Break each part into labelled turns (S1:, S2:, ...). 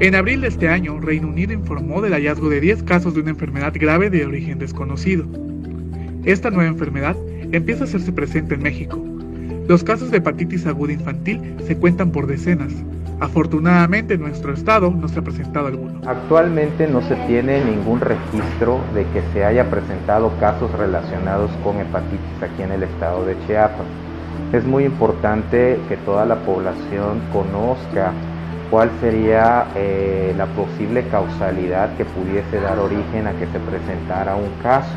S1: En abril de este año, Reino Unido informó del hallazgo de 10 casos de una enfermedad grave de origen desconocido. Esta nueva enfermedad empieza a hacerse presente en México. Los casos de hepatitis aguda infantil se cuentan por decenas. Afortunadamente nuestro estado no se ha presentado alguno.
S2: Actualmente no se tiene ningún registro de que se haya presentado casos relacionados con hepatitis aquí en el estado de Chiapas. Es muy importante que toda la población conozca cuál sería eh, la posible causalidad que pudiese dar origen a que se presentara un caso,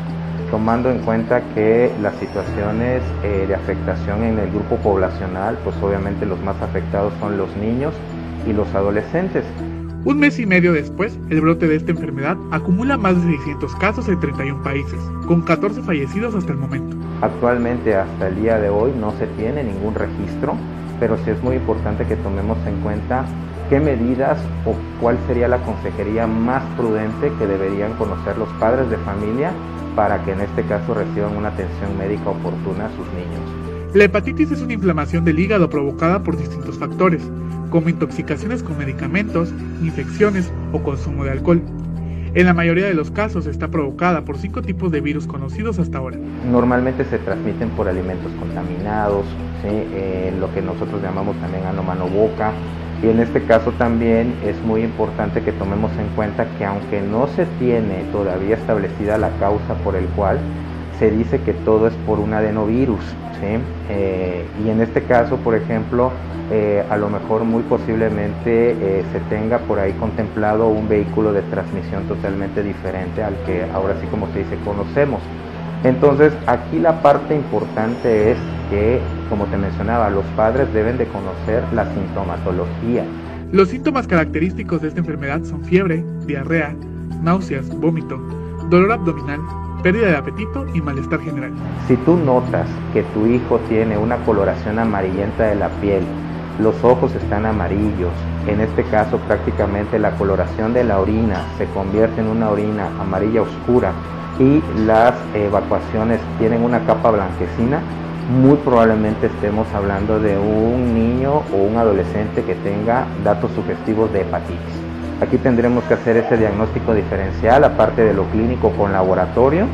S2: tomando en cuenta que las situaciones eh, de afectación en el grupo poblacional, pues obviamente los más afectados son los niños y los adolescentes.
S1: Un mes y medio después, el brote de esta enfermedad acumula más de 600 casos en 31 países, con 14 fallecidos hasta el momento.
S2: Actualmente, hasta el día de hoy, no se tiene ningún registro, pero sí es muy importante que tomemos en cuenta qué medidas o cuál sería la consejería más prudente que deberían conocer los padres de familia para que en este caso reciban una atención médica oportuna a sus niños.
S1: La hepatitis es una inflamación del hígado provocada por distintos factores, como intoxicaciones con medicamentos, infecciones o consumo de alcohol. En la mayoría de los casos está provocada por cinco tipos de virus conocidos hasta ahora.
S2: Normalmente se transmiten por alimentos contaminados, eh, lo que nosotros llamamos también ano mano boca, y en este caso también es muy importante que tomemos en cuenta que aunque no se tiene todavía establecida la causa por el cual se dice que todo es por un adenovirus. Eh, y en este caso, por ejemplo, eh, a lo mejor muy posiblemente eh, se tenga por ahí contemplado un vehículo de transmisión totalmente diferente al que ahora sí como se dice conocemos. Entonces aquí la parte importante es que, como te mencionaba, los padres deben de conocer la sintomatología.
S1: Los síntomas característicos de esta enfermedad son fiebre, diarrea, náuseas, vómito, dolor abdominal, pérdida de apetito y malestar general.
S2: Si tú notas que tu hijo tiene una coloración amarillenta de la piel, los ojos están amarillos, en este caso prácticamente la coloración de la orina se convierte en una orina amarilla oscura y las evacuaciones tienen una capa blanquecina, muy probablemente estemos hablando de un niño o un adolescente que tenga datos sugestivos de hepatitis. Aquí tendremos que hacer ese diagnóstico diferencial, aparte de lo clínico con laboratorio,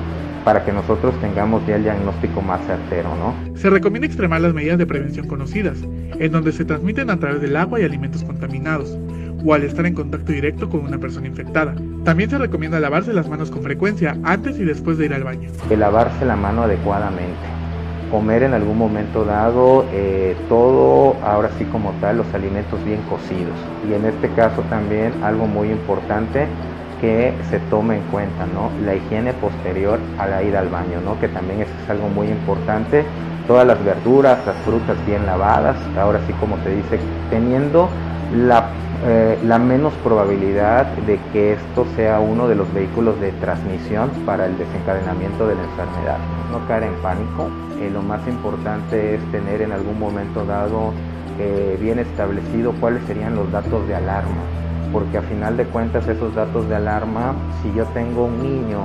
S2: para que nosotros tengamos ya el diagnóstico más certero, ¿no?
S1: Se recomienda extremar las medidas de prevención conocidas, en donde se transmiten a través del agua y alimentos contaminados, o al estar en contacto directo con una persona infectada. También se recomienda lavarse las manos con frecuencia antes y después de ir al baño.
S2: Que lavarse la mano adecuadamente. Comer en algún momento dado eh, todo, ahora sí como tal, los alimentos bien cocidos. Y en este caso también algo muy importante que se tome en cuenta, ¿no? La higiene posterior a la ida al baño, ¿no? Que también es algo muy importante. Todas las verduras, las frutas bien lavadas, ahora sí como se dice, teniendo la eh, la menos probabilidad de que esto sea uno de los vehículos de transmisión para el desencadenamiento de la enfermedad. No caer en pánico. Eh, lo más importante es tener en algún momento dado eh, bien establecido cuáles serían los datos de alarma. Porque a final de cuentas esos datos de alarma, si yo tengo un niño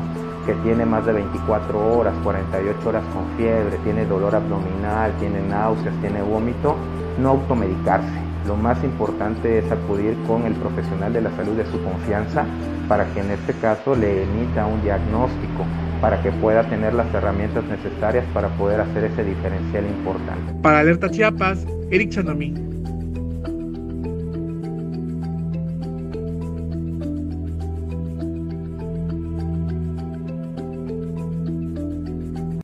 S2: que tiene más de 24 horas, 48 horas con fiebre, tiene dolor abdominal, tiene náuseas, tiene vómito, no automedicarse lo más importante es acudir con el profesional de la salud de su confianza para que en este caso le emita un diagnóstico, para que pueda tener las herramientas necesarias para poder hacer ese diferencial importante.
S1: Para Alerta Chiapas, Eric Chandomí.